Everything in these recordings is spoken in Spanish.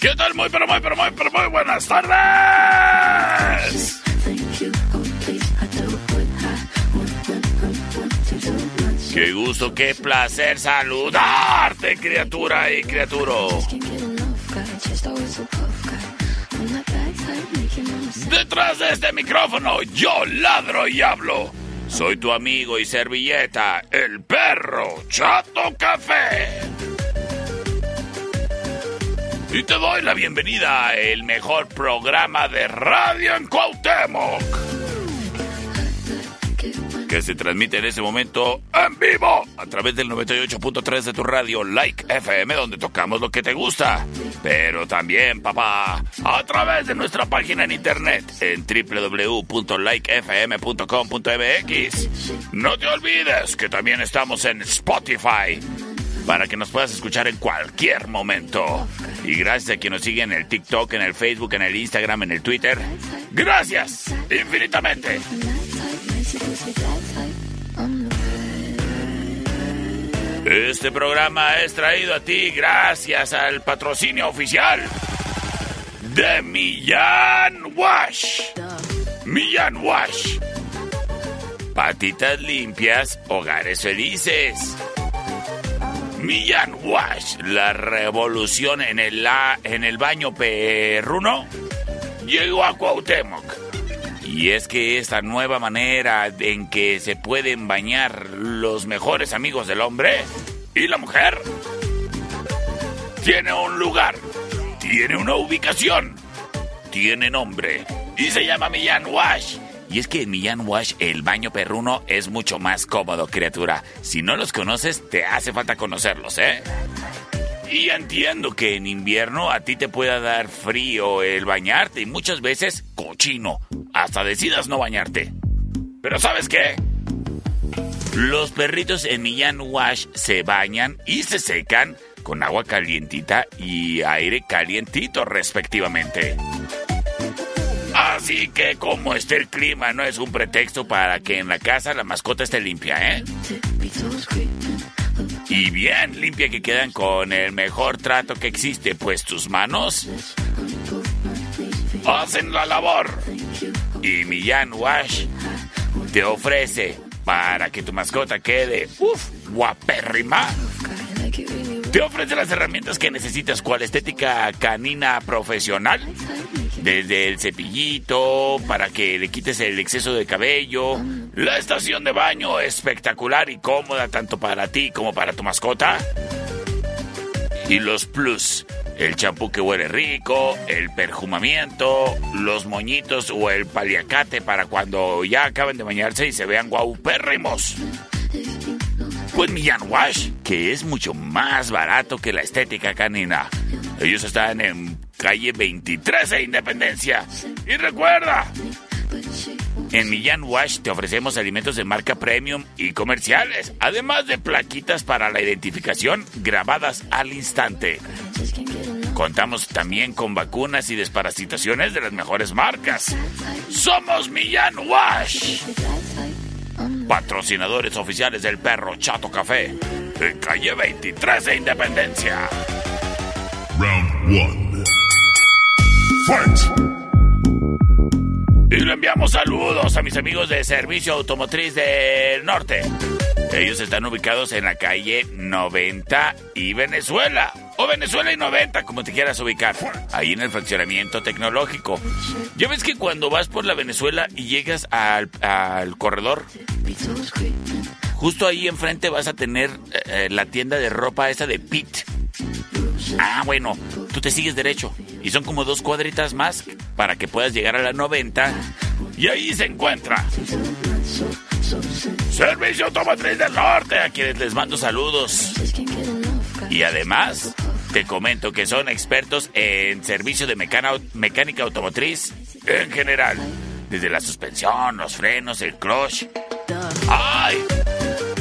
¿Qué tal? Muy, pero muy, pero muy, pero muy buenas tardes. Qué gusto, qué placer saludarte, criatura y criaturo. Detrás de este micrófono yo ladro y hablo. Soy tu amigo y servilleta, el perro Chato Café. Y te doy la bienvenida a el mejor programa de radio en Cuauhtémoc. Que se transmite en este momento en vivo a través del 98.3 de tu radio Like FM, donde tocamos lo que te gusta. Pero también, papá, a través de nuestra página en internet en www.likefm.com.mx. No te olvides que también estamos en Spotify para que nos puedas escuchar en cualquier momento. Y gracias a quien nos sigue en el TikTok, en el Facebook, en el Instagram, en el Twitter. Gracias infinitamente. Este programa es traído a ti gracias al patrocinio oficial de Millán Wash. Millán Wash. Patitas limpias, hogares felices. Millán Wash, la revolución en el, baño perruno, llegó a Cuauhtémoc. Y es que esta nueva manera en que se pueden bañar los mejores amigos del hombre y la mujer tiene un lugar, tiene una ubicación, tiene nombre y se llama Millán Wash. Y es que en Millán Wash el baño perruno es mucho más cómodo, criatura. Si no los conoces, te hace falta conocerlos, ¿eh? Y entiendo que en invierno a ti te pueda dar frío el bañarte y muchas veces cochino. Hasta decidas no bañarte. Pero ¿sabes qué? Los perritos en Millán Wash se bañan y se secan con agua calientita y aire calientito respectivamente. Así que como esté el clima no es un pretexto para que en la casa la mascota esté limpia, ¿eh? Y bien limpia que quedan con el mejor trato que existe, pues tus manos hacen la labor. Y Millán Wash te ofrece para que tu mascota quede uf, guapérrima. Te ofrece las herramientas que necesitas, cual estética canina profesional. Desde el cepillito para que le quites el exceso de cabello, la estación de baño espectacular y cómoda tanto para ti como para tu mascota. Y los plus, el champú que huele rico, el perfumamiento, los moñitos o el paliacate para cuando ya acaben de bañarse y se vean guaupérrimos. Pues Millán Wash, que es mucho más barato que la estética canina. Ellos están en calle 23 de Independencia. Y recuerda, en Millán Wash te ofrecemos alimentos de marca premium y comerciales, además de plaquitas para la identificación grabadas al instante. Contamos también con vacunas y desparasitaciones de las mejores marcas. Somos Millán Wash. Patrocinadores oficiales del perro Chato Café. En calle 23 de Independencia. Round 1. Fight. Y le enviamos saludos a mis amigos de Servicio Automotriz del Norte. Ellos están ubicados en la calle 90 y Venezuela. O Venezuela y 90, como te quieras ubicar. Ahí en el fraccionamiento tecnológico. Ya ves que cuando vas por la Venezuela y llegas al, corredor, justo ahí enfrente vas a tener eh, la tienda de ropa esa de Pit. Ah, bueno, tú te sigues derecho. Y son como dos cuadritas más para que puedas llegar a la 90. Y ahí se encuentra. Servicio Automotriz del Norte, a quienes les mando saludos. Y además, te comento que son expertos en servicio de mecánica automotriz en general. Desde la suspensión, los frenos, el clutch. ¡Ay!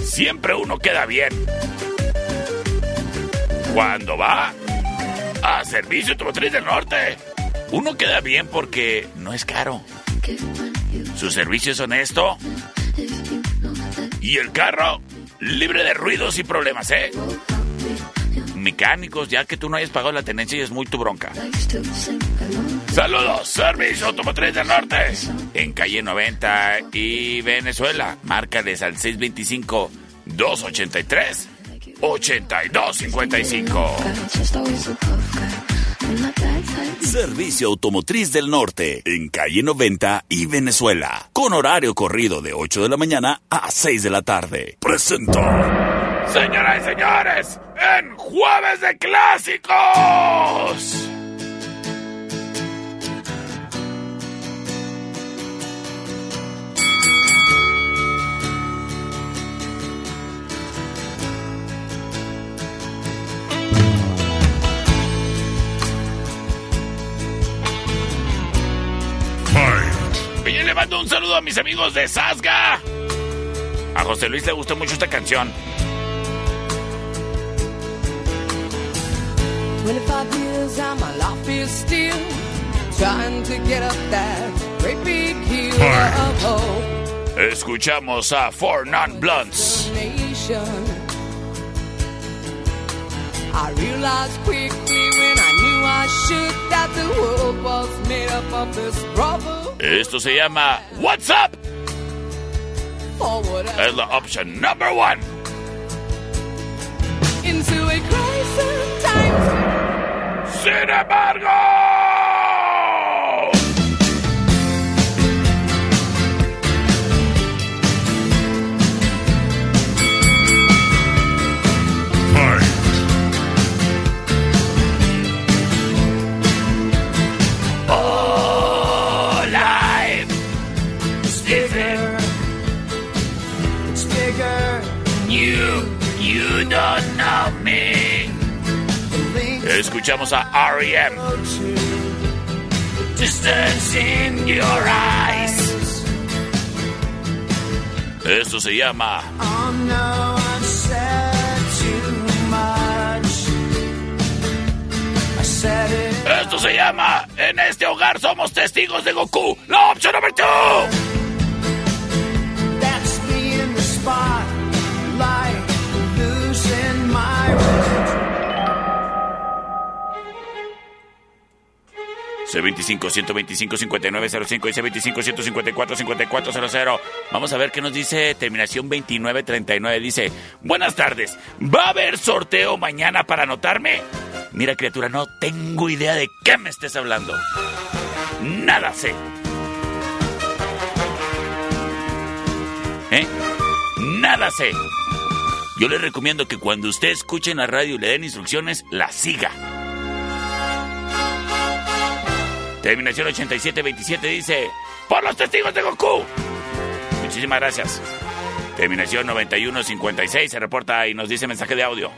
Siempre uno queda bien. Cuando va a Servicio Automotriz del Norte, uno queda bien porque no es caro. Su servicio es honesto. Y el carro libre de ruidos y problemas, ¿eh? Mecánicos, ya que tú no hayas pagado la tenencia y es muy tu bronca. Saludos, Servicio Automotriz del Norte. En calle 90 y Venezuela. Márcales al 625 283 8255. Servicio Automotriz del Norte, en calle 90 y Venezuela, con horario corrido de 8 de la mañana a 6 de la tarde. Presento. Señoras y señores, en Jueves de Clásicos. Y le mando un saludo a mis amigos de Sasga. A José Luis le gustó mucho esta canción. Escuchamos a Four Non Blunts. I realized quickly when I knew I should that the world was made up of this brother. Esto se llama What's Up. Es la opción number one. Sin embargo. Escuchamos a R.E.M. Distance in your eyes. Esto se llama. Oh, no, Esto se llama En este hogar somos testigos de Goku. La opción número 2. C25 125 5905 y C25 154 5400. Vamos a ver qué nos dice terminación 2939. Dice, buenas tardes, ¿va a haber sorteo mañana para anotarme? Mira criatura, no tengo idea de qué me estés hablando. Nada sé. ¿Eh? Nada sé. Yo le recomiendo que cuando usted escuche en la radio y le den instrucciones, la siga. Terminación 8727 dice, por los testigos de Goku. Muchísimas gracias. Terminación 9156 se reporta y nos dice mensaje de audio.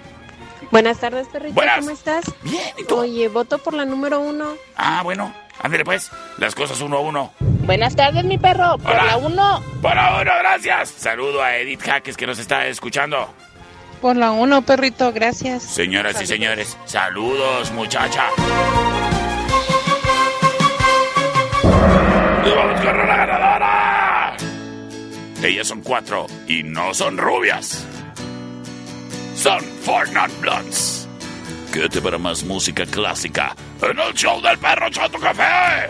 Buenas tardes, perrito. ¿Cómo estás? Bien, ¿y tú? Oye, voto por la número uno. Ah, bueno. Ándale, pues. Las cosas uno a uno. Buenas tardes, mi perro. Por la uno. Por la uno, gracias. Saludo a Edith Jaques que nos está escuchando. Por la uno, perrito. Gracias. Señoras y señores, saludos, muchacha. ¡Nos vamos con una ganadora! Ellas son cuatro y no son rubias. Son Four Non Blondes. Quédate para más música clásica en el show del perro Chato Café.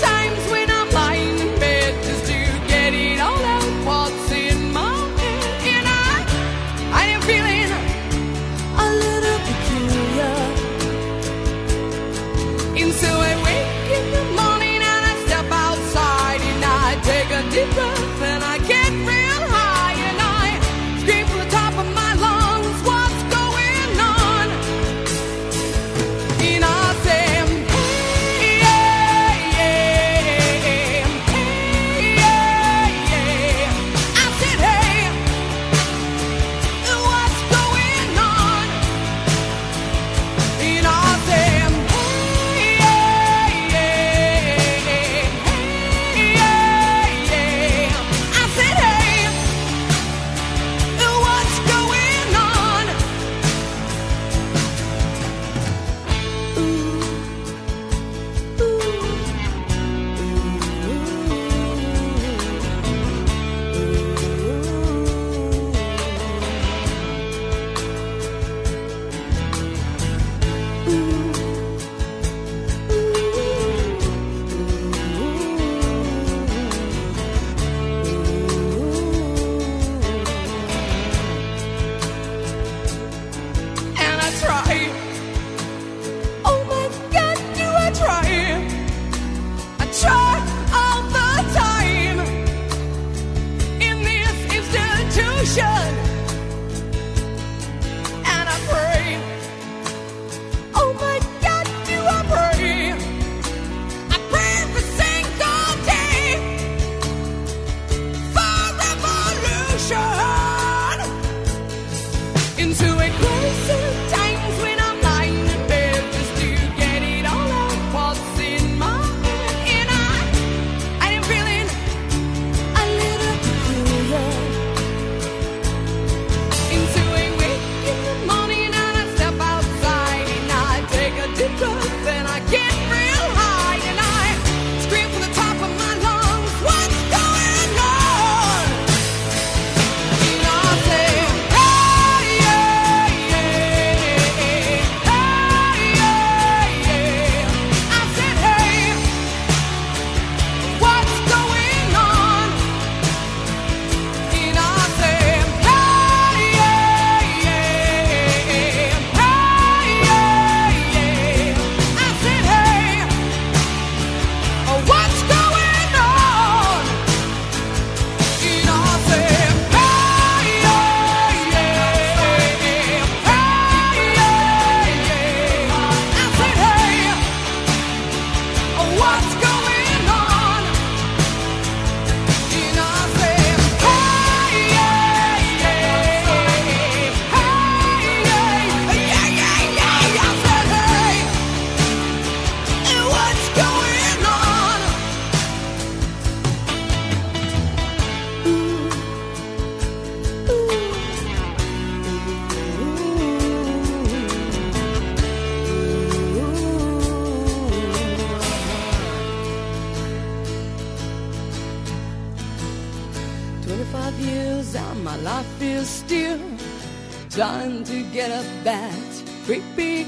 that great big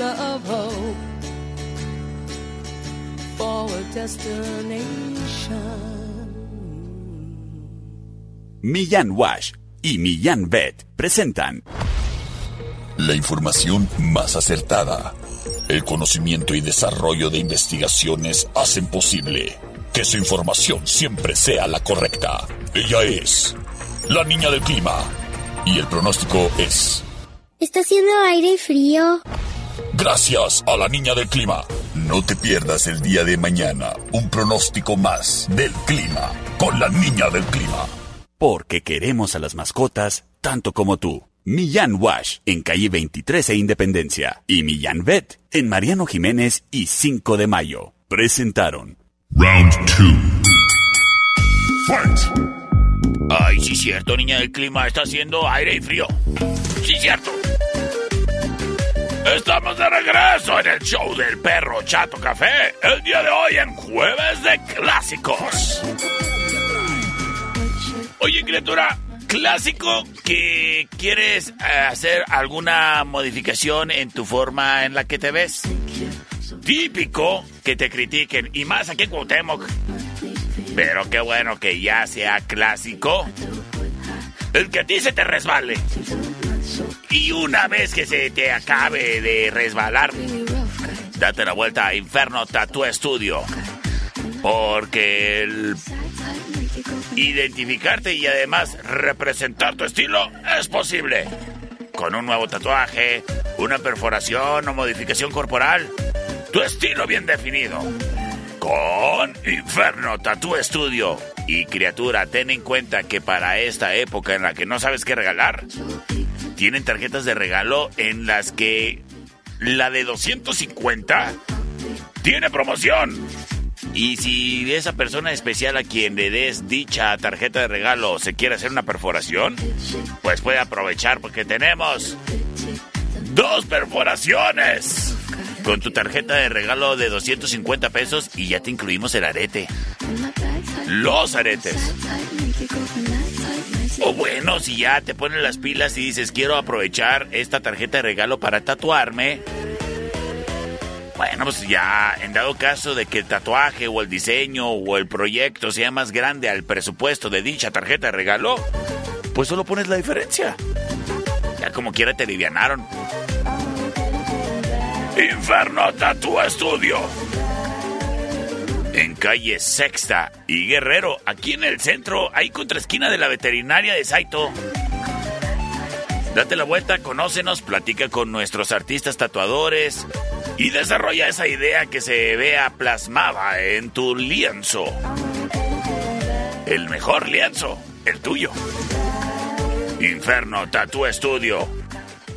of hope for a destination. Millán Wash y Millán Bet presentan la información más acertada. El conocimiento y desarrollo de investigaciones hacen posible que su información siempre sea la correcta. Ella es la niña del clima y el pronóstico es Está haciendo aire y frío. Gracias a la niña del clima. No te pierdas el día de mañana un pronóstico más del clima con la niña del clima. porque queremos a las mascotas tanto como tú. Millán Wash en calle 23 e Independencia y Millán Vet en Mariano Jiménez y 5 de Mayo. Presentaron Round 2. Fight. Ay, sí, cierto, niña del clima. Está haciendo aire y frío. Sí, cierto. Estamos de regreso en el show del perro Chato Café. El día de hoy en Jueves de Clásicos. Oye, criatura, clásico que quieres eh, hacer alguna modificación en tu forma en la que te ves. Típico que te critiquen, y más aquí en Cuauhtémoc. Pero qué bueno que ya sea clásico. El que a ti se te resbale. Y una vez que se te acabe de resbalar, date la vuelta a Inferno Tattoo Studio. Porque el identificarte y además representar tu estilo es posible. Con un nuevo tatuaje, una perforación o modificación corporal. Tu estilo bien definido. Con Inferno Tattoo Studio. Y criatura, ten en cuenta que para esta época en la que no sabes qué regalar, tienen tarjetas de regalo en las que la de 250 tiene promoción. Y si esa persona especial a quien le des dicha tarjeta de regalo se quiere hacer una perforación, pues puede aprovechar porque tenemos dos perforaciones con tu tarjeta de regalo de 250 pesos y ya te incluimos el arete. Los aretes. O bueno, si ya te ponen las pilas y dices quiero aprovechar esta tarjeta de regalo para tatuarme. Bueno, pues ya en dado caso de que el tatuaje o el diseño o el proyecto sea más grande al presupuesto de dicha tarjeta de regalo, pues solo pones la diferencia. Ya como quiera te alivianaron. Inferno Tattoo Studio. En calle Sexta y Guerrero, aquí en el centro, ahí contra esquina de la veterinaria de Saito. Date la vuelta, conócenos, platica con nuestros artistas tatuadores y desarrolla esa idea que se vea plasmada en tu lienzo. El mejor lienzo, el tuyo. Inferno Tattoo Studio.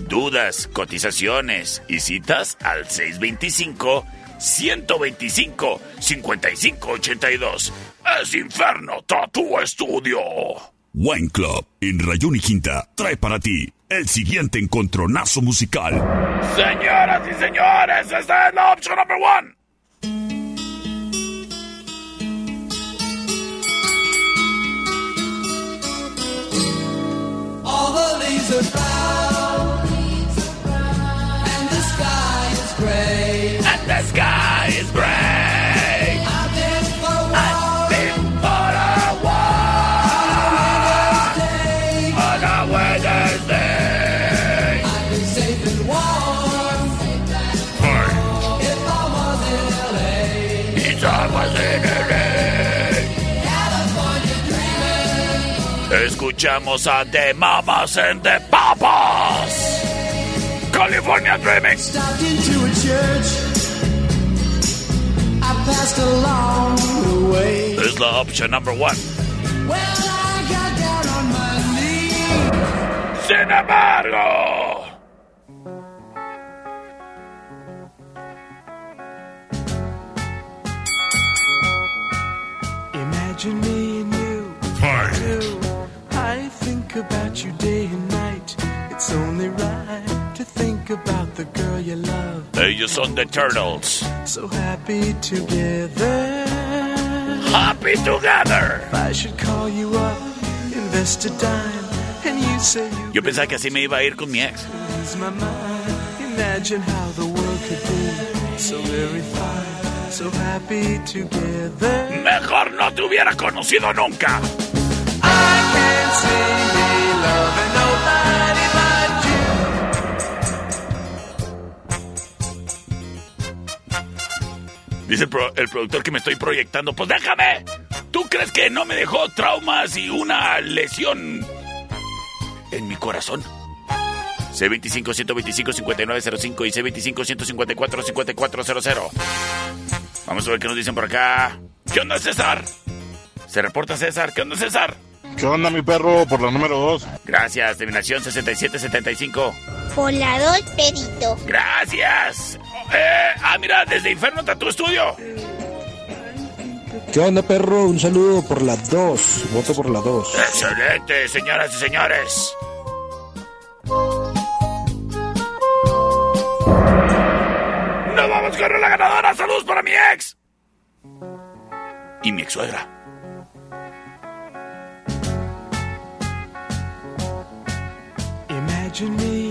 Dudas, cotizaciones y citas al 625 125 5582. Es Inferno Tattoo Studio. Wine Club en Rayón y Quinta trae para ti el siguiente encontronazo musical. Señoras y señores, esta es la opción number one. All the leaves are brown, the sky is gray. I've been for a I've walk been for a walk day. on a weather's day. I'd be safe and warm if I was in LA. It's almost in LA. California dreaming. Escuchamos a The Mamas and the Papas. California Dreaming. Stopped into a church. I passed along the way. Es la opción number one. Well, I got down on my knees. Sin embargo. Imagine me and you. you. I think about you day and night. It's only right to think about the girl you love. Ellos son The Turtles. So happy together. Happy together. If I should call you up, invest a dime, and you say you Yo pensaba que así me iba a ir con mi ex. Imagine how the world could be so very fine, so happy together. Mejor no te hubiera conocido nunca. I can't see me loving Dice el, pro- el productor que me estoy proyectando. Pues déjame. ¿Tú crees que no me dejó traumas y una lesión en mi corazón? C25-125-5905 y C25-154-5400. Vamos a ver qué nos dicen por acá. ¿Qué onda, César? Se reporta César. ¿Qué onda, César? ¿Qué onda, mi perro? Por la número 2. Gracias, terminación 6775. Por la dos, perito. Gracias. Eh, ah, mira, desde Inferno Tattoo Studio. ¿Qué onda, perro? Un saludo por la 2. Voto por la 2. Excelente, señoras y señores. ¡Nos vamos con la ganadora! ¡Saludos para mi ex! Y mi ex suegra. Imagine me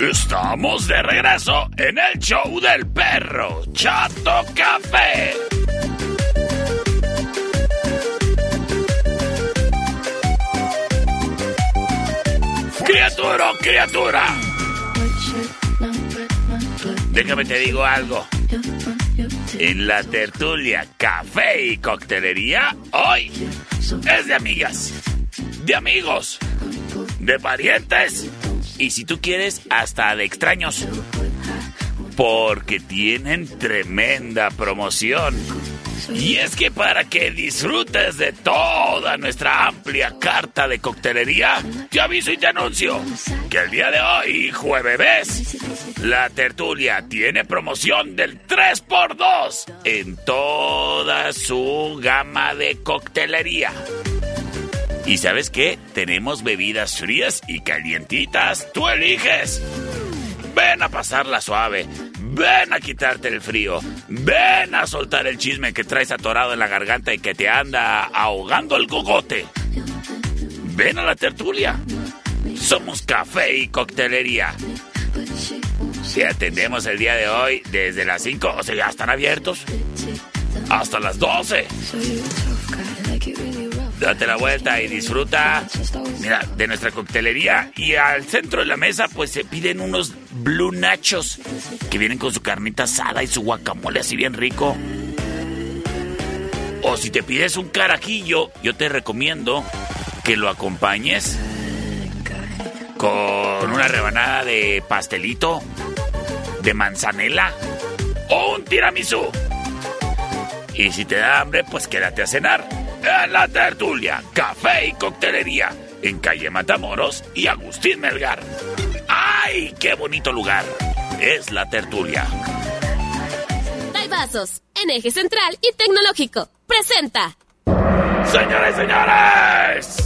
Estamos de regreso en el show del perro Chato Café. Criatura, criatura. Déjame te digo algo. En la tertulia, café y coctelería, hoy es de amigas, de amigos, de parientes y si tú quieres, hasta de extraños. Porque tienen tremenda promoción. Y es que para que disfrutes de toda nuestra amplia carta de coctelería, te aviso y te anuncio que el día de hoy, jueves, la tertulia tiene promoción del 3x2 en toda su gama de coctelería. ¿Y sabes qué? Tenemos bebidas frías y calientitas. Tú eliges. Ven a pasarla suave. Ven a quitarte el frío. Ven a soltar el chisme que traes atorado en la garganta y que te anda ahogando el cogote. Ven a la tertulia. Somos café y coctelería. Te atendemos el día de hoy desde las 5, o ya están abiertos. Hasta las 12. Date la vuelta y disfruta, mira, de nuestra coctelería. Y al centro de la mesa, pues se piden unos blue nachos que vienen con su carnita asada y su guacamole así bien rico. O si te pides un carajillo, yo te recomiendo que lo acompañes con una rebanada de pastelito, de manzanela o un tiramisú. Y si te da hambre, pues quédate a cenar en la tertulia, café y coctelería, en calle Matamoros y Agustín Melgar. ¡Ay, qué bonito lugar! Es la tertulia. Vasos, en eje central y tecnológico. Presenta. Señores y señores.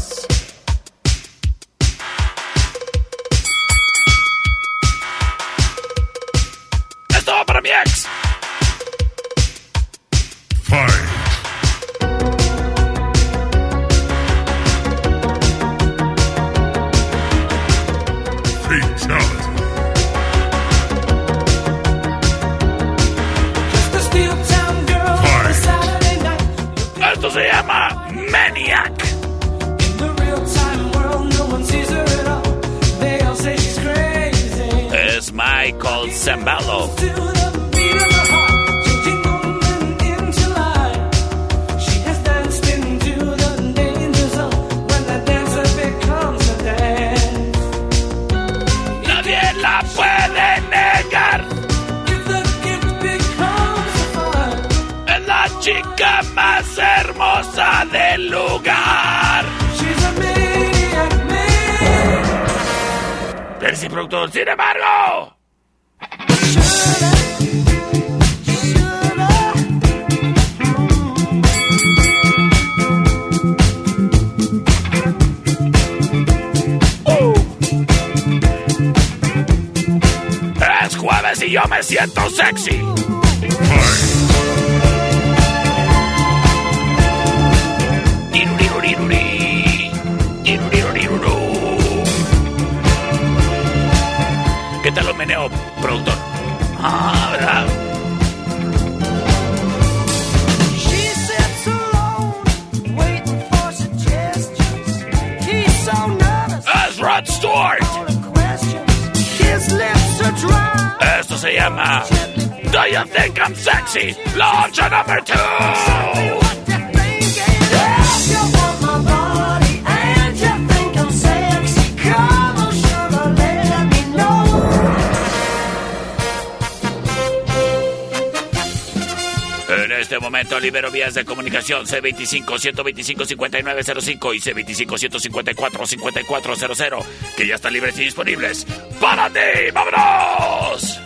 De comunicación C25-125-5905 y C25-154-5400 que ya están libres y disponibles para ti. ¡Vámonos!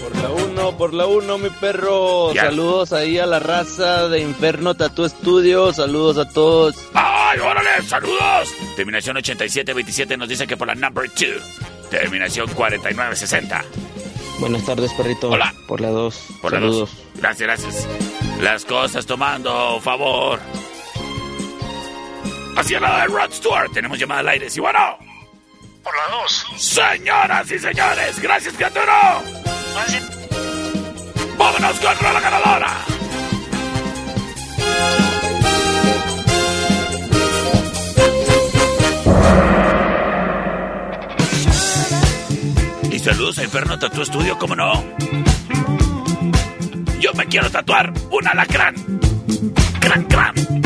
Por la 1, por la 1, mi perro. Saludos ahí a la raza de Inferno Tattoo Studio. Saludos a todos. ¡Ay, órale! ¡Saludos! Terminación 8727 nos dice que por la number 2. Terminación 4960. Buenas tardes, perrito. Hola. Por la 2. Por la Saludos. dos. Gracias, gracias. Las cosas tomando favor. Hacia la de Rod Stewart. Tenemos llamada al aire. ¿Sí, bueno? Por la 2. Señoras y señores, gracias, criatura. Vámonos con la ganadora. Saludos a Inferno Tattoo Studio, ¿cómo no? Yo me quiero tatuar un alacrán. Cran, cran.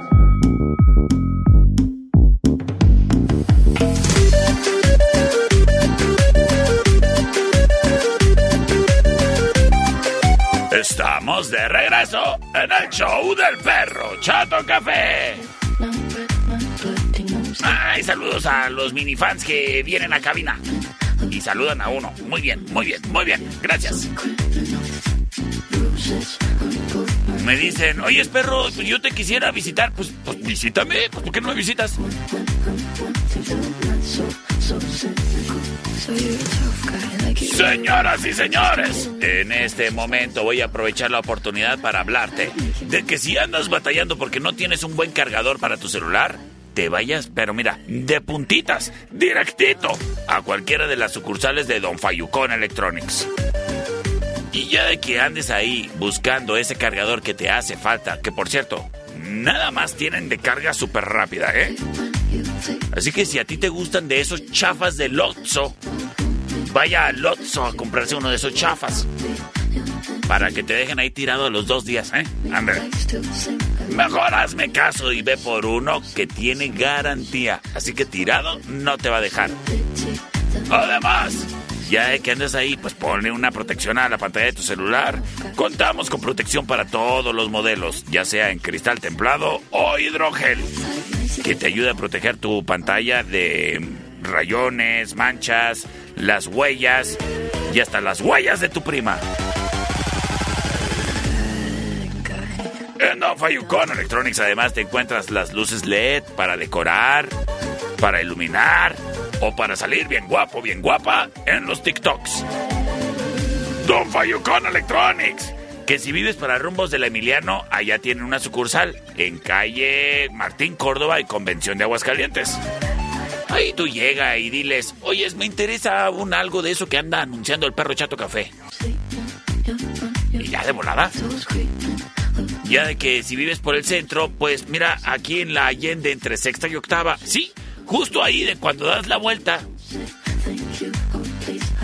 Estamos de regreso en el show del perro Chato Café. Ay, saludos a los minifans que vienen a cabina. Y saludan a uno. Muy bien, muy bien, muy bien. Gracias. Me dicen, oye, perro, yo te quisiera visitar. Pues, pues visítame. Pues, ¿Por qué no me visitas? Señoras y señores, en este momento voy a aprovechar la oportunidad para hablarte de que si andas batallando porque no tienes un buen cargador para tu celular, te vayas, pero mira, de puntitas, directito, a cualquiera de las sucursales de Don Fayucón Electronics. Y ya de que andes ahí buscando ese cargador que te hace falta, que por cierto, nada más tienen de carga súper rápida, ¿eh? Así que si a ti te gustan de esos chafas de Lotso, vaya a Lotso a comprarse uno de esos chafas. Para que te dejen ahí tirado los dos días, ¿eh? Ándale. Mejor hazme caso y ve por uno que tiene garantía. Así que tirado no te va a dejar. Además, ya que andas ahí, pues ponle una protección a la pantalla de tu celular. Contamos con protección para todos los modelos, ya sea en cristal templado o hidrogel, que te ayuda a proteger tu pantalla de rayones, manchas, las huellas y hasta las huellas de tu prima. En Fayucon Electronics además te encuentras las luces LED para decorar, para iluminar o para salir bien guapo, bien guapa en los TikToks. Don Fayucon Electronics. Que si vives para rumbos del Emiliano, allá tienen una sucursal en calle Martín Córdoba y Convención de Aguascalientes. Ahí tú llega y diles, oye, me interesa un algo de eso que anda anunciando el perro Chato Café. Y ya de volada. Ya de que si vives por el centro, pues mira, aquí en la Allende entre sexta y octava, sí, justo ahí de cuando das la vuelta.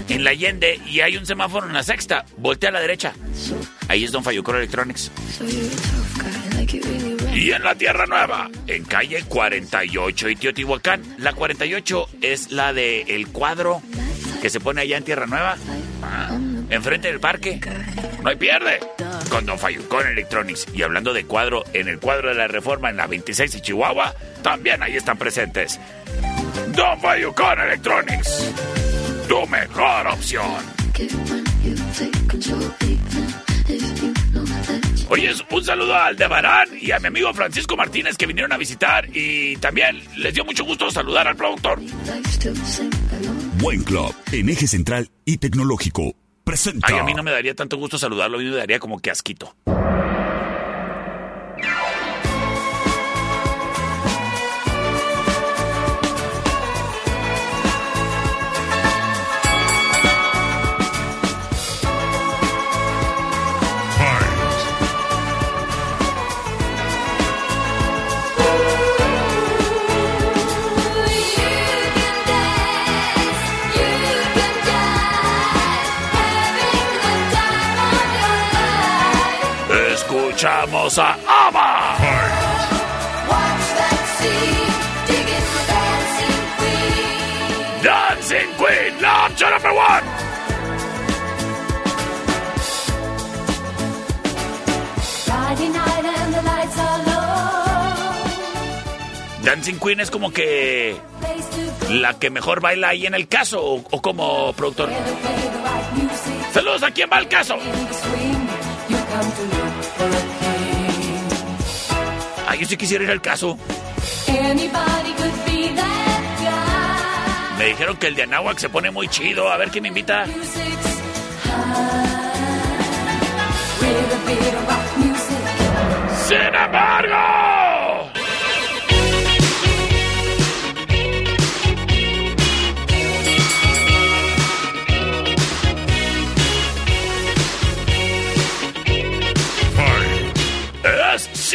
En la Allende y hay un semáforo en la sexta, voltea a la derecha. Ahí es Don Fayucor Electronics. Y en la Tierra Nueva, en calle 48 y Teotihuacán. La 48 es la de cuadro que se pone allá en Tierra Nueva. Ah, enfrente del parque. No hay pierde. Con Don Fayucón Electronics. Y hablando de cuadro, en el cuadro de la Reforma en la 26 y Chihuahua, también ahí están presentes. Don Fayucón Electronics. Tu mejor opción. Oye, un saludo al Debarán y a mi amigo Francisco Martínez que vinieron a visitar y también les dio mucho gusto saludar al productor. Buen Club, en eje central y tecnológico. Presenta. Ay, a mí no me daría tanto gusto saludarlo, a mí me daría como que asquito. Escuchamos a ABBA. Dancing Queen, la opción number one. Dancing Queen es como que la que mejor baila ahí en el caso o, o como productor. Saludos a quien va al caso. Yo sí quisiera ir al caso. Me dijeron que el de Anáhuac se pone muy chido. A ver quién me invita. Sin embargo.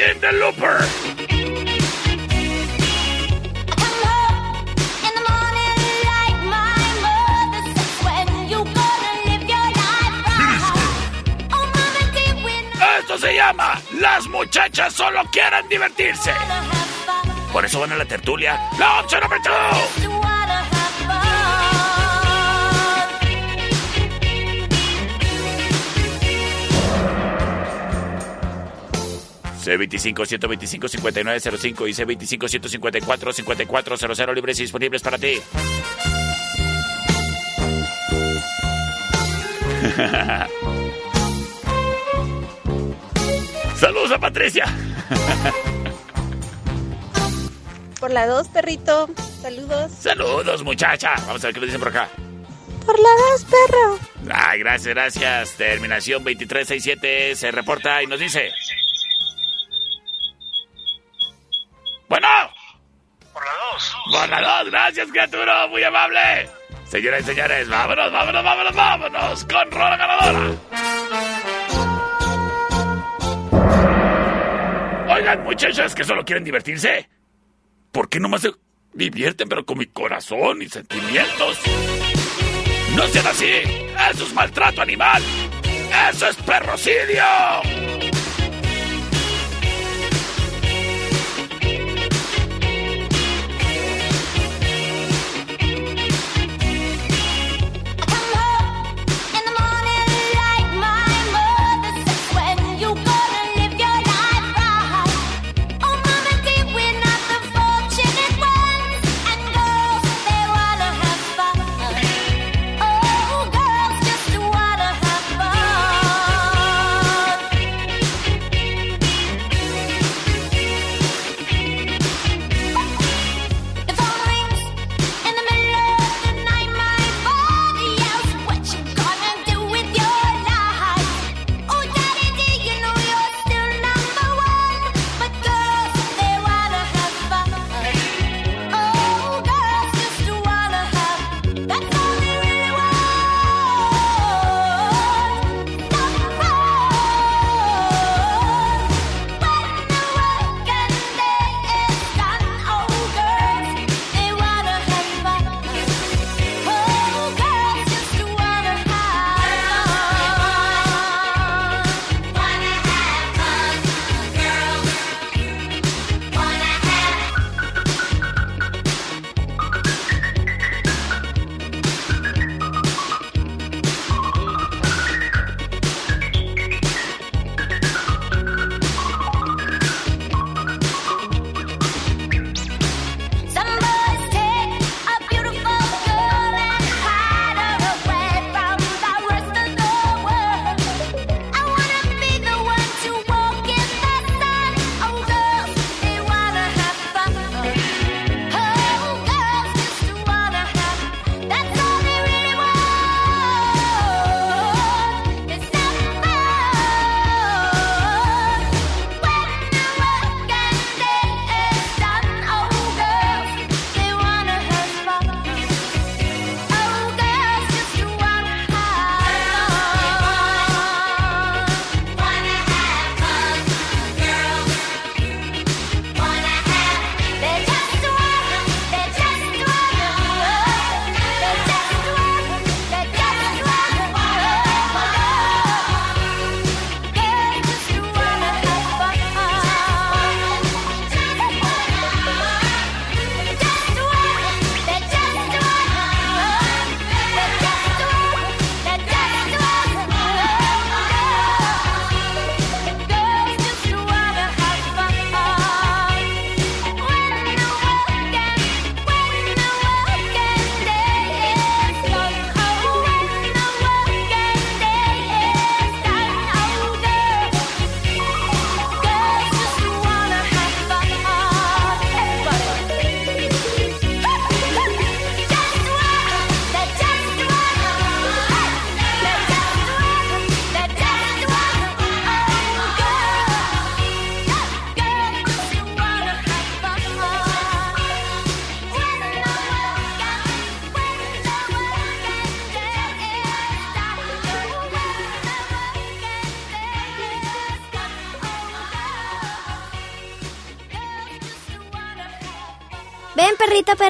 Cindy Looper. Esto se llama Las muchachas solo quieren divertirse. Por eso van a la tertulia. La opción número 2. C25 125 5905 y C25 154 5400 libres y disponibles para ti. Saludos a Patricia. Por la 2, perrito. Saludos. Saludos, muchacha. Vamos a ver qué nos dicen por acá. Por la 2, perro. Ay, gracias, gracias. Terminación 2367 se reporta y nos dice. Bueno. Por la 2. Por la 2, gracias, criatura. Muy amable. Señoras y señores, vámonos, vámonos, vámonos, vámonos. Con Rola Ganadora. Oigan, muchachas que solo quieren divertirse. ¿Por qué no más se divierten, pero con mi corazón y sentimientos? No sean así. Eso es maltrato animal. Eso es perrocidio.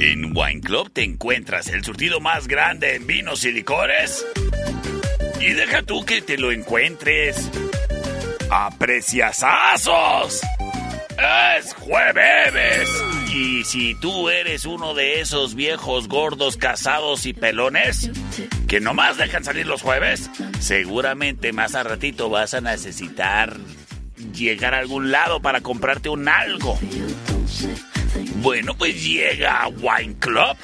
En Wine Club te encuentras el surtido más grande en vinos y licores. Y deja tú que te lo encuentres. ¡A preciasazos! ¡Es jueves! Y si tú eres uno de esos viejos gordos casados y pelones que nomás dejan salir los jueves, seguramente más a ratito vas a necesitar llegar a algún lado para comprarte un algo. Bueno, pues llega Wine Club.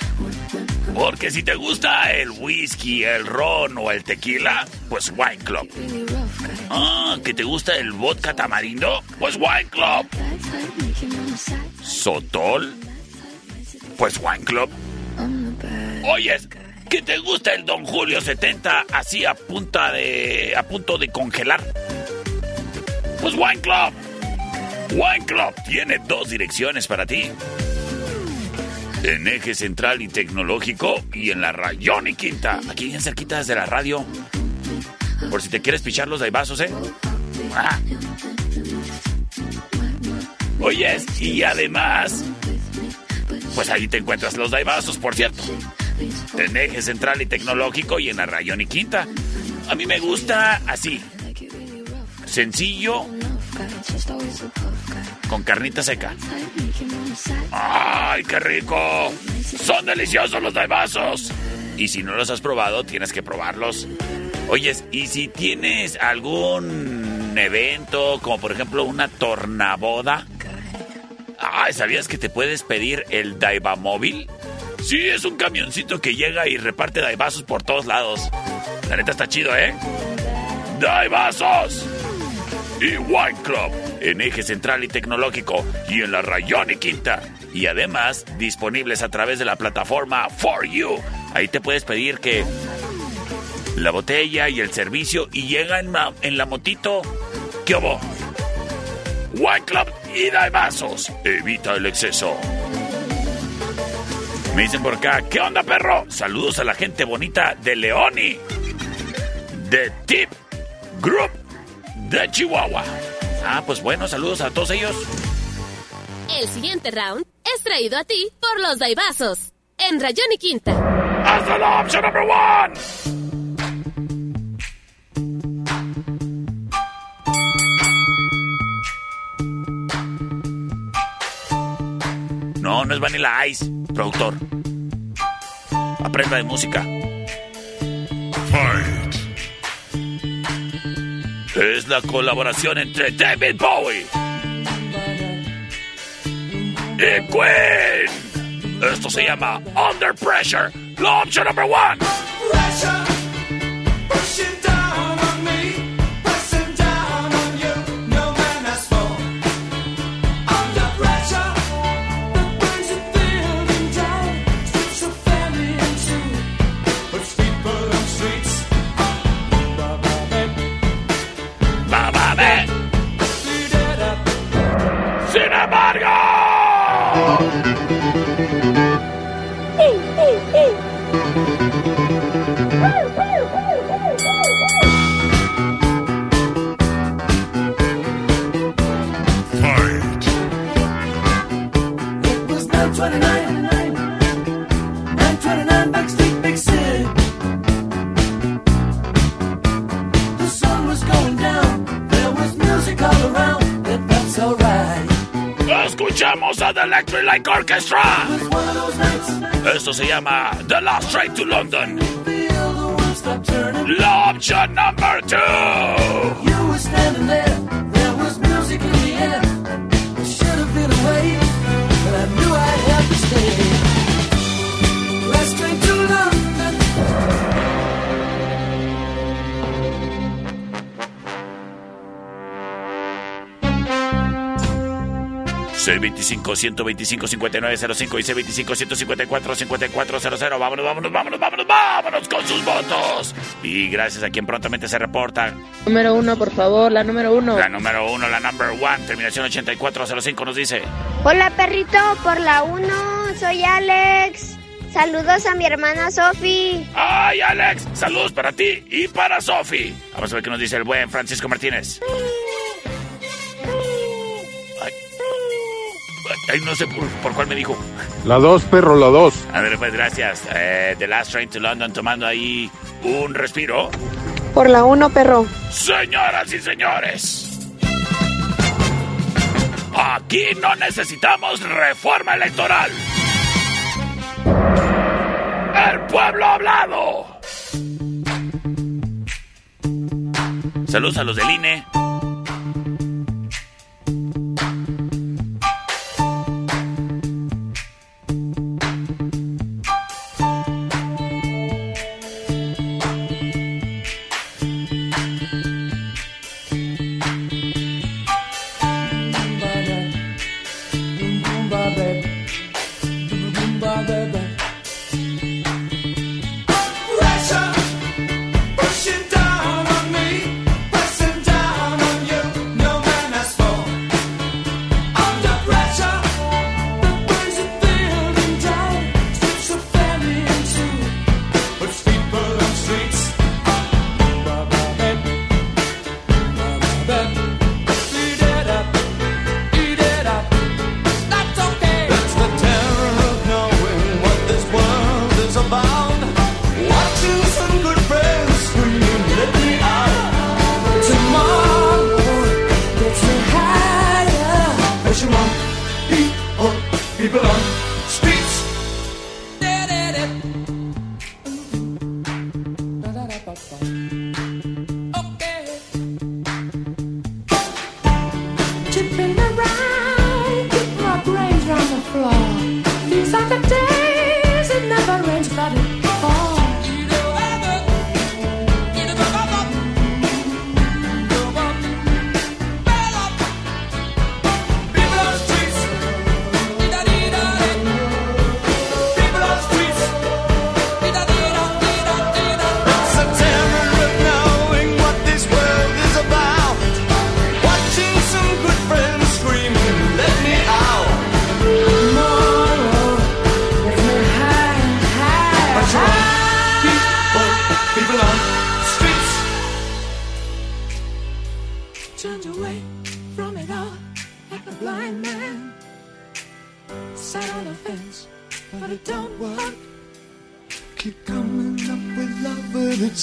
Porque si te gusta el whisky, el ron o el tequila, pues Wine Club. Ah, que te gusta el vodka tamarindo, pues Wine Club. Sotol, pues Wine Club. Oyes, que te gusta el Don Julio 70 así a punta de a punto de congelar. Pues Wine Club. Wine Club tiene dos direcciones para ti. En eje central y tecnológico y en la Rayón y Quinta. Aquí bien cerquitas de la radio. Por si te quieres pichar los daibazos, ¿eh? Ah. Oyes, y además, pues ahí te encuentras los daibazos, por cierto. En eje central y tecnológico y en la Rayón y Quinta. A mí me gusta así. Sencillo. Con carnita seca. ¡Ay, qué rico! Son deliciosos los daibazos. Y si no los has probado, tienes que probarlos. Oyes, y si tienes algún evento, como por ejemplo una tornaboda. Ay, ¿sabías que te puedes pedir el Daiva móvil? Sí, es un camioncito que llega y reparte daibazos por todos lados. La neta está chido, ¿eh? ¡Daibazos! Y Wine Club, en eje central y tecnológico, y en la Rayón y Quinta. Y además, disponibles a través de la plataforma For You. Ahí te puedes pedir que la botella y el servicio y llega en, ma- en la motito. ¿Qué hubo? Wine Club y Daibazos. Evita el exceso. Me dicen por acá, ¿qué onda, perro? Saludos a la gente bonita de Leoni. De Tip Group de Chihuahua. Ah, pues bueno, saludos a todos ellos. El siguiente round es traído a ti por los Daibazos. En Rayón y Quinta. ¡Hasta la opción number one! No, no es Vanilla Ice, productor. Aprenda de música. Fight! es la colaboración entre David Bowie y Queen. Esto se llama Under Pressure, la opción número 1. A The Electric Light Orchestra. It was one of those nights, Esto se llama The Last Train to London. feel the world stop turning. La opción number two. 625-125-5905 y 625-154-5400. Vámonos, vámonos, vámonos, vámonos, vámonos con sus votos. Y gracias a quien prontamente se reporta. Número uno, por favor, la número uno. La número uno, la number one, terminación 8405 nos dice. Hola perrito, por la 1, soy Alex. Saludos a mi hermana Sofi. ¡Ay, Alex! Saludos para ti y para Sofi. Vamos a ver qué nos dice el buen Francisco Martínez. Ay, no sé por, por cuál me dijo. La 2, perro, la 2. A ver, pues gracias. Eh, The Last Train to London tomando ahí un respiro. Por la 1, perro. Señoras y señores. Aquí no necesitamos reforma electoral. El pueblo ha hablado. Saludos a los del INE.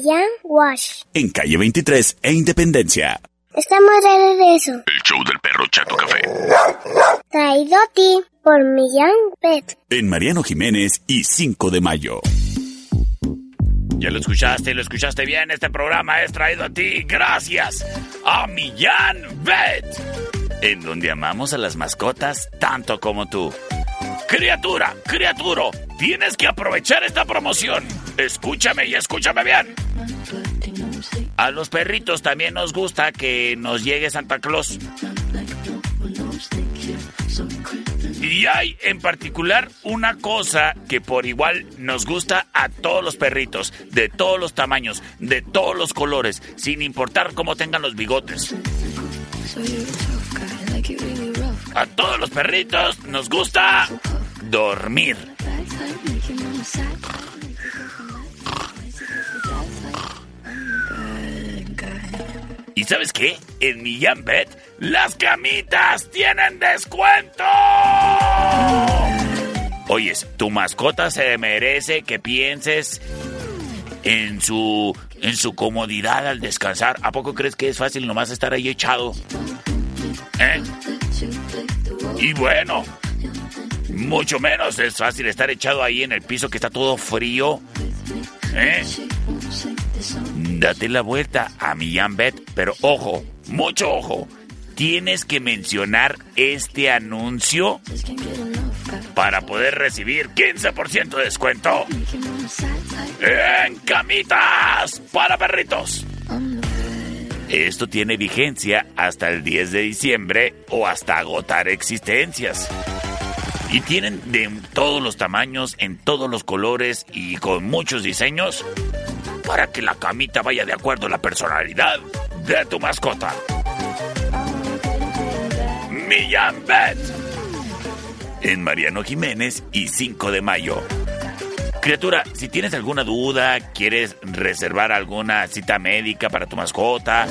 Millán Wash. En calle 23 e Independencia. Estamos de regreso. El show del perro Chato Café. Traído a ti por Millán Pet. En Mariano Jiménez y 5 de mayo. Ya lo escuchaste, lo escuchaste bien. Este programa es traído a ti gracias a Millán Vet, en donde amamos a las mascotas tanto como tú. Criatura, criaturo, tienes que aprovechar esta promoción. Escúchame y escúchame bien. A los perritos también nos gusta que nos llegue Santa Claus. Y hay en particular una cosa que por igual nos gusta a todos los perritos, de todos los tamaños, de todos los colores, sin importar cómo tengan los bigotes. A todos los perritos nos gusta dormir. ¿Y sabes qué? En mi Bed, las camitas tienen descuento. Oyes, tu mascota se merece que pienses en su en su comodidad al descansar. ¿A poco crees que es fácil nomás estar ahí echado? ¿Eh? Y bueno, mucho menos es fácil estar echado ahí en el piso que está todo frío. ¿Eh? Date la vuelta a mi Bet, pero ojo, mucho ojo. Tienes que mencionar este anuncio para poder recibir 15% de descuento en camitas para perritos. Esto tiene vigencia hasta el 10 de diciembre o hasta agotar existencias. Y tienen de todos los tamaños, en todos los colores y con muchos diseños para que la camita vaya de acuerdo a la personalidad de tu mascota. Millán Bet. En Mariano Jiménez y 5 de mayo. Criatura, si tienes alguna duda, quieres reservar alguna cita médica para tu mascota,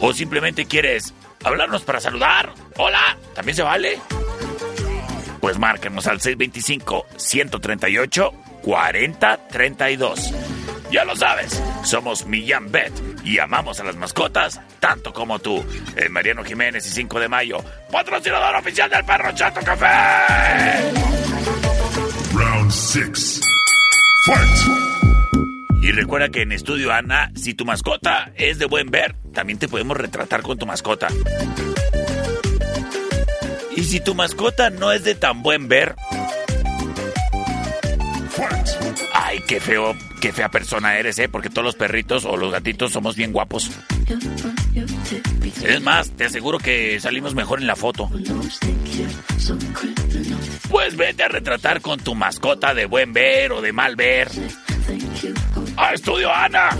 o simplemente quieres hablarnos para saludar, hola, también se vale. Pues márcanos al 625-138-4032. Ya lo sabes, somos Millán Bet y amamos a las mascotas tanto como tú. En Mariano Jiménez y 5 de mayo, patrocinador oficial del Perro Chato Café. Round 6. Fight! Y recuerda que en Estudio Ana, si tu mascota es de buen ver, también te podemos retratar con tu mascota. Y si tu mascota no es de tan buen ver, ay, qué feo, qué fea persona eres, ¿eh? Porque todos los perritos o los gatitos somos bien guapos. Es más, te aseguro que salimos mejor en la foto. Pues vete a retratar con tu mascota de buen ver o de mal ver. ¡A Estudio Ana!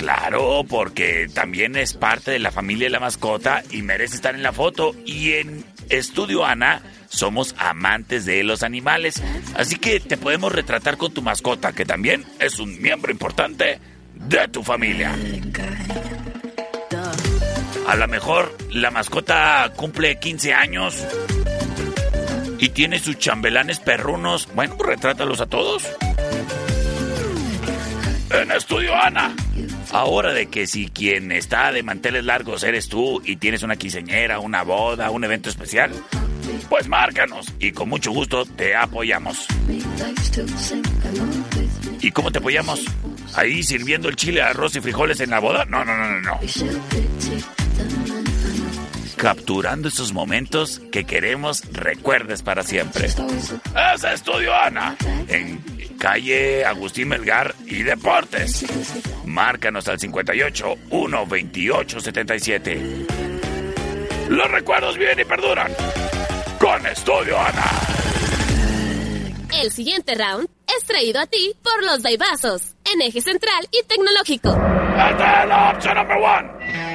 Claro, porque también es parte de la familia de la mascota y merece estar en la foto. Y en Estudio Ana somos amantes de los animales. Así que te podemos retratar con tu mascota, que también es un miembro importante de tu familia. A lo mejor la mascota cumple 15 años y tiene sus chambelanes perrunos. Bueno, retrátalos a todos. En Estudio Ana. Ahora de que si quien está de manteles largos eres tú y tienes una quiseñera, una boda, un evento especial, pues márcanos y con mucho gusto te apoyamos. ¿Y cómo te apoyamos? ¿Ahí sirviendo el chile, arroz y frijoles en la boda? No, no, no, no, no. Capturando esos momentos que queremos recuerdes para siempre. Es Estudio Ana, en calle Agustín Melgar y Deportes. Márcanos al 58 128 77. Los recuerdos viven y perduran. Con Estudio Ana. El siguiente round es traído a ti por los Daibazos, en eje central y tecnológico. Esta es la opción number one.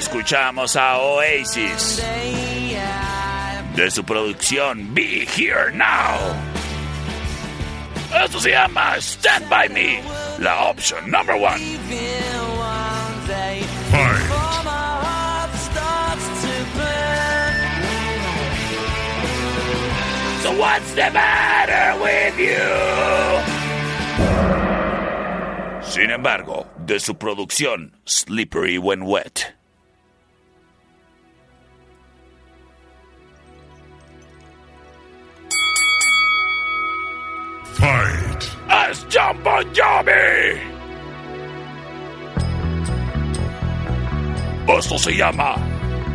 Escuchamos a Oasis de su producción Be Here Now. Esto se llama Stand By Me, la opción number one. So what's the matter with you? Sin embargo, de su producción Slippery When Wet. fight as Jumbo Joby. Esto se llama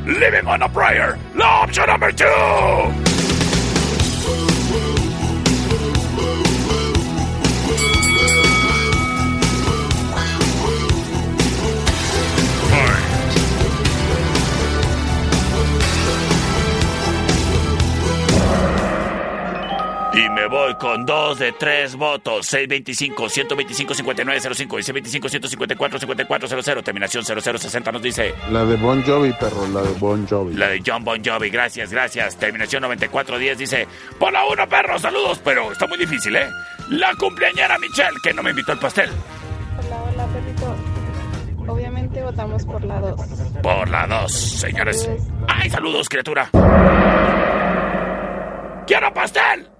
Living on a Prayer, la Option Number 2. Me voy con dos de tres votos. 625, 125, 5905 y 625, 154, 5400. Terminación 0060 nos dice. La de Bon Jovi, perro, la de Bon Jovi. La de John Bon Jovi, gracias, gracias. Terminación 9410 dice. Por la uno, perro, saludos, pero está muy difícil, ¿eh? La cumpleañera Michelle, que no me invitó al pastel. Hola, hola, perrito. Obviamente votamos por la 2. Por la dos, señores. ¡Ay, saludos, criatura! ¡Quiero pastel!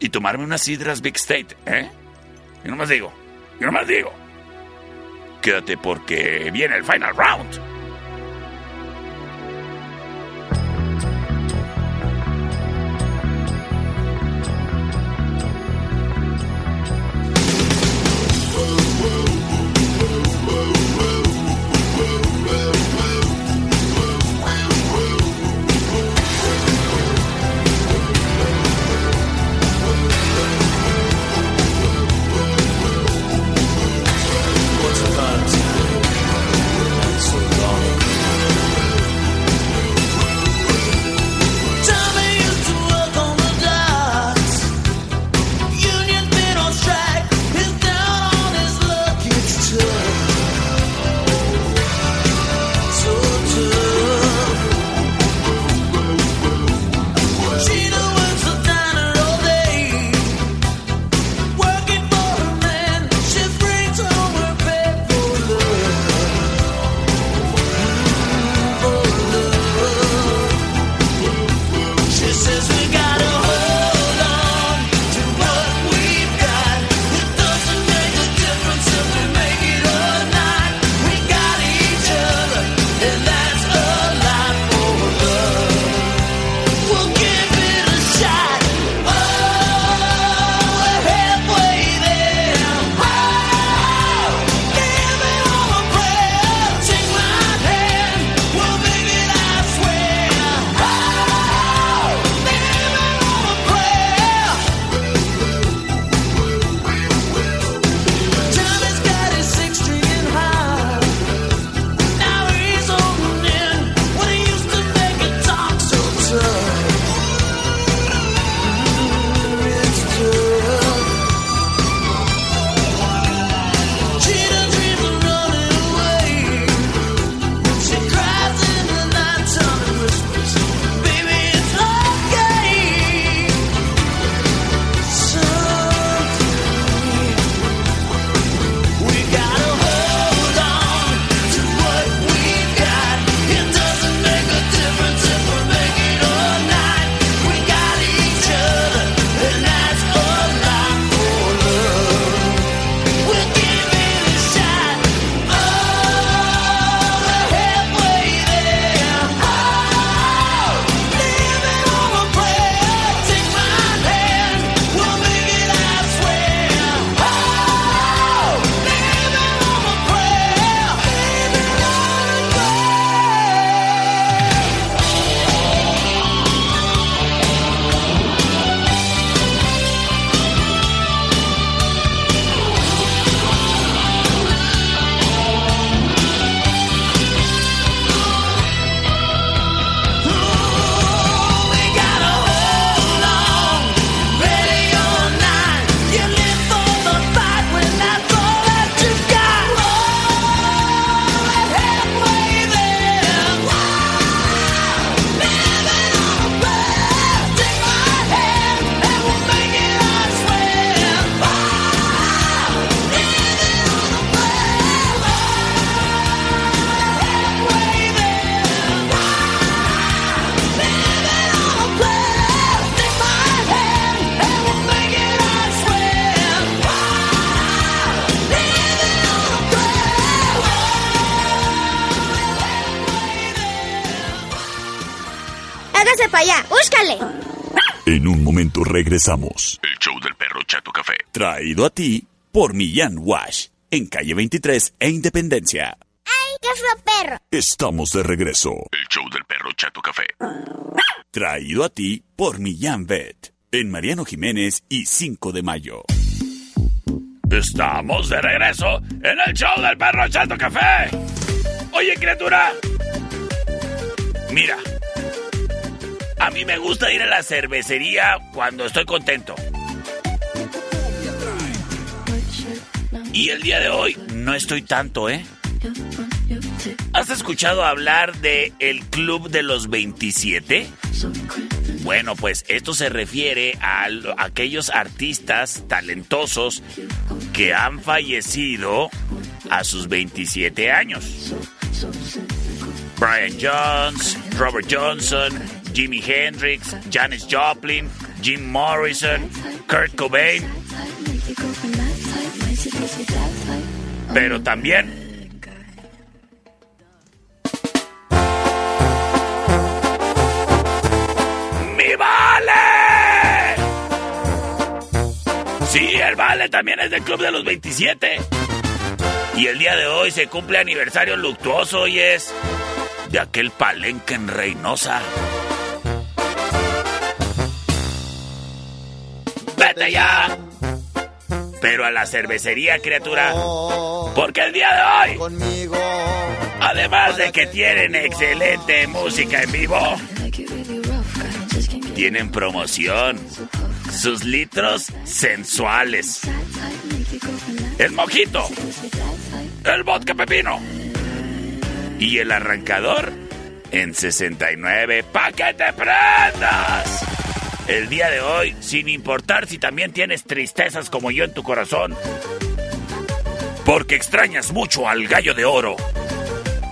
Y tomarme unas sidras Big State, ¿eh? Yo nomás digo, yo nomás digo. Quédate porque viene el final round. Búscale. En un momento regresamos. El show del perro Chato Café. Traído a ti por Millán Wash. En calle 23 e Independencia. ¡Ay, qué fue perro! Estamos de regreso. El show del perro Chato Café. Traído a ti por Millán Vet. En Mariano Jiménez y 5 de mayo. Estamos de regreso en el show del perro Chato Café. Oye, criatura. Mira. A mí me gusta ir a la cervecería cuando estoy contento. Y el día de hoy no estoy tanto, ¿eh? ¿Has escuchado hablar de el Club de los 27? Bueno, pues esto se refiere a, lo- a aquellos artistas talentosos que han fallecido a sus 27 años. Brian Jones, Robert Johnson, Jimi Hendrix, Janis Joplin, Jim Morrison, Kurt Cobain. Pero también. Sí, el vale también es del Club de los 27. Y el día de hoy se cumple aniversario luctuoso y es de aquel palenque en Reynosa. ¡Vete ya! Pero a la cervecería, criatura. Porque el día de hoy, además de que tienen excelente música en vivo, tienen promoción. Sus litros sensuales. El mojito. El vodka pepino. Y el arrancador en 69. ¡Pa' que te prendas! El día de hoy, sin importar si también tienes tristezas como yo en tu corazón, porque extrañas mucho al gallo de oro,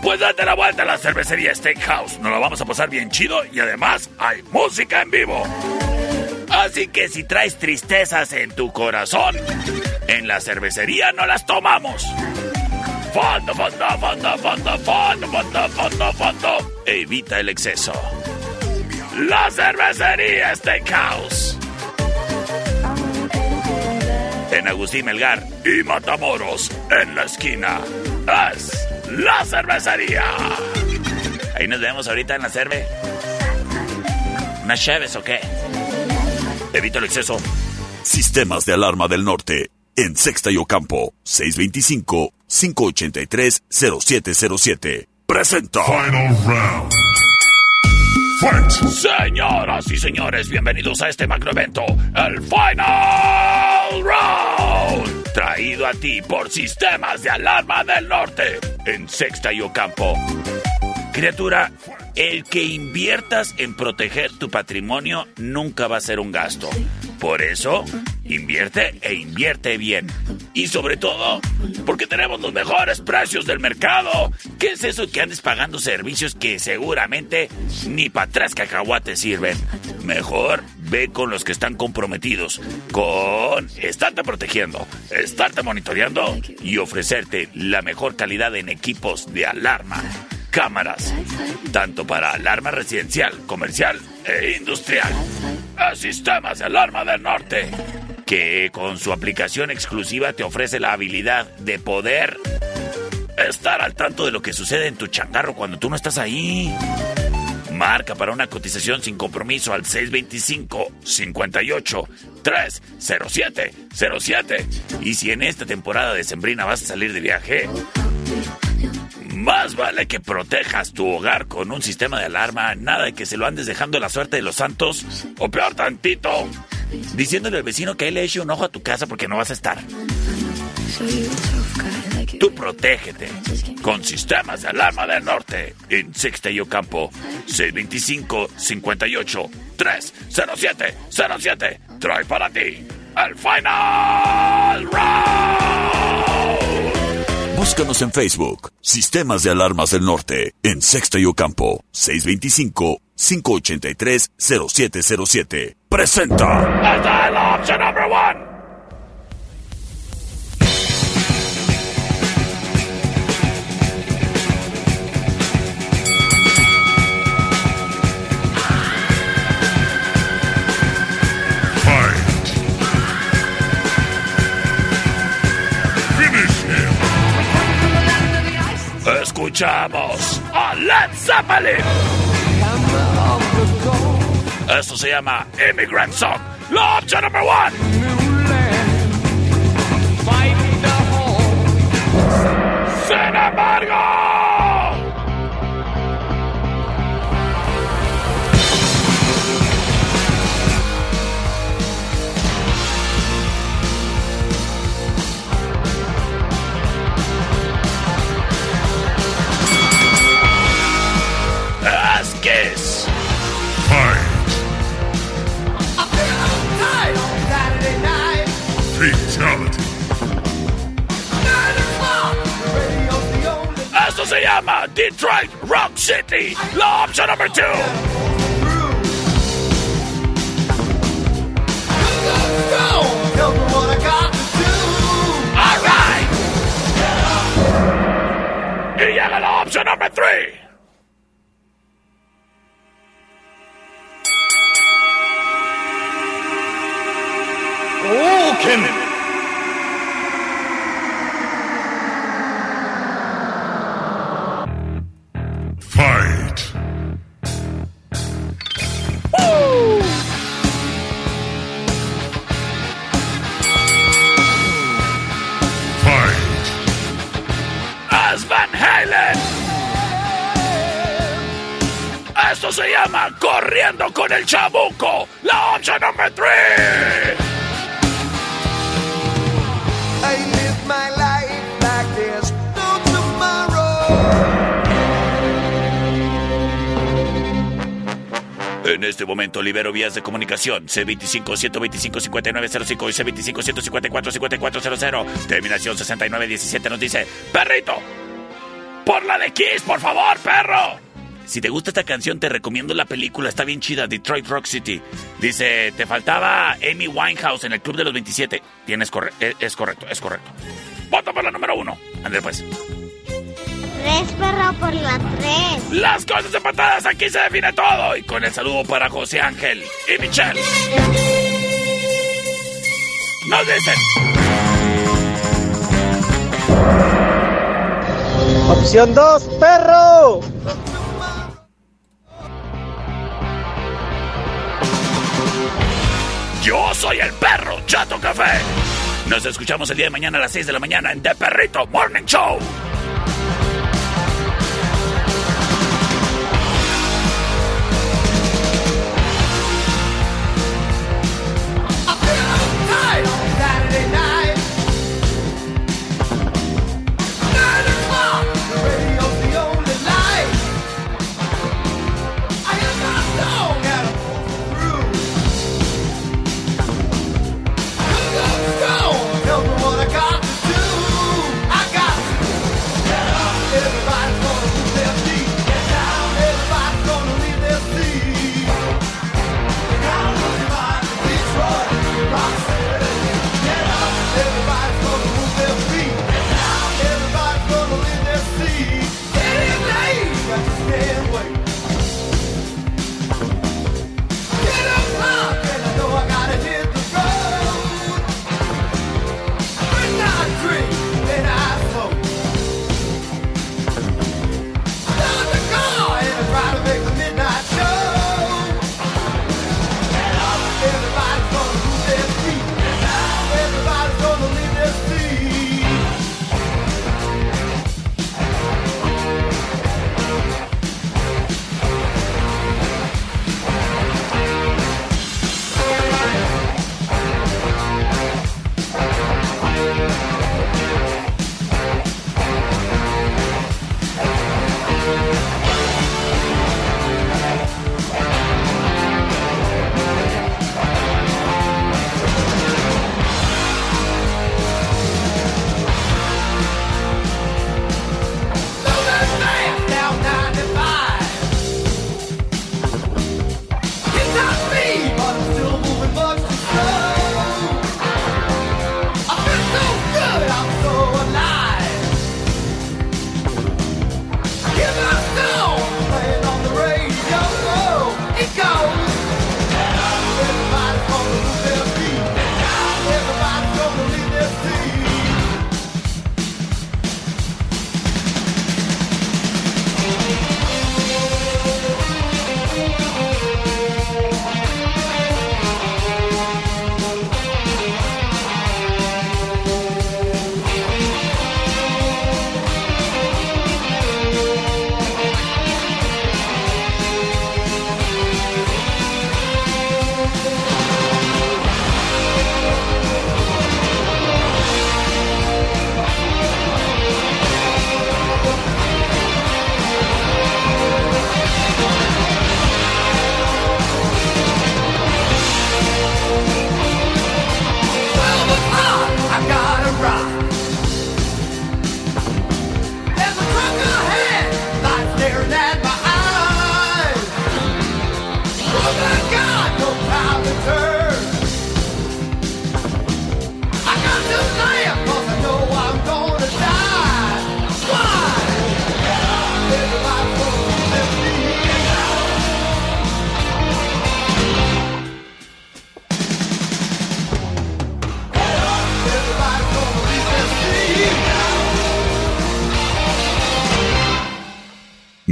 pues date la vuelta a la cervecería Steakhouse. Nos la vamos a pasar bien chido y además hay música en vivo. Así que si traes tristezas en tu corazón, en la cervecería no las tomamos. Fondo, fondo, fondo, fondo, fondo, fondo, fondo, fondo. Evita el exceso. La cervecería Steakhouse. En Agustín Melgar y Matamoros, en la esquina. Es la cervecería. Ahí nos vemos ahorita en la cerve. ¿Unas cheves o qué? Evita el exceso. Sistemas de alarma del norte. En Sexta y Ocampo. 625-583-0707. Presenta. Final round. Señoras y señores, bienvenidos a este macroevento, el Final Round. Traído a ti por Sistemas de Alarma del Norte, en Sexta y Ocampo. Criatura, el que inviertas en proteger tu patrimonio nunca va a ser un gasto. Por eso, invierte e invierte bien. Y sobre todo, porque tenemos los mejores precios del mercado. ¿Qué es eso que andes pagando servicios que seguramente ni para tres cacahuates sirven? Mejor ve con los que están comprometidos con estarte protegiendo, estarte monitoreando y ofrecerte la mejor calidad en equipos de alarma cámaras, tanto para alarma residencial, comercial e industrial. A Sistemas de Alarma del Norte, que con su aplicación exclusiva te ofrece la habilidad de poder estar al tanto de lo que sucede en tu changarro cuando tú no estás ahí. Marca para una cotización sin compromiso al 625 58 307 07. Y si en esta temporada de Sembrina vas a salir de viaje, más vale que protejas tu hogar con un sistema de alarma, nada de que se lo andes dejando la suerte de los santos, o peor tantito, diciéndole al vecino que él le eche un ojo a tu casa porque no vas a estar. Tú protégete con sistemas de alarma del norte en Sexta y Ocampo 625 58 307 07 trae para ti el Final Round. Búscanos en Facebook. Sistemas de Alarmas del Norte. En Sexta y Ocampo. 625-583-0707. Presenta. Escuchamos a Led Zeppelin. Esto se llama Immigrant Song. La opción number one. Sin embargo. Fatality. Esto se llama Detroit Rock City. La opción number two. Number three. Oh, Fight. Llama Corriendo con el Chabuco. La opción number three. I live my life like there's no tomorrow. En este momento libero vías de comunicación C25-125-5905 y C25-154-5400. Terminación 6917 nos dice, perrito, por la de Kiss, por favor, perro. Si te gusta esta canción, te recomiendo la película, está bien chida, Detroit Rock City. Dice, te faltaba Amy Winehouse en el Club de los 27. Tienes corre es, es correcto, es correcto. Vota por la número uno. André, pues. Tres perro por la tres. Las cosas empatadas, aquí se define todo. Y con el saludo para José Ángel y Michelle. Nos dicen, Opción 2, perro. Yo soy el perro Chato Café. Nos escuchamos el día de mañana a las 6 de la mañana en The Perrito Morning Show.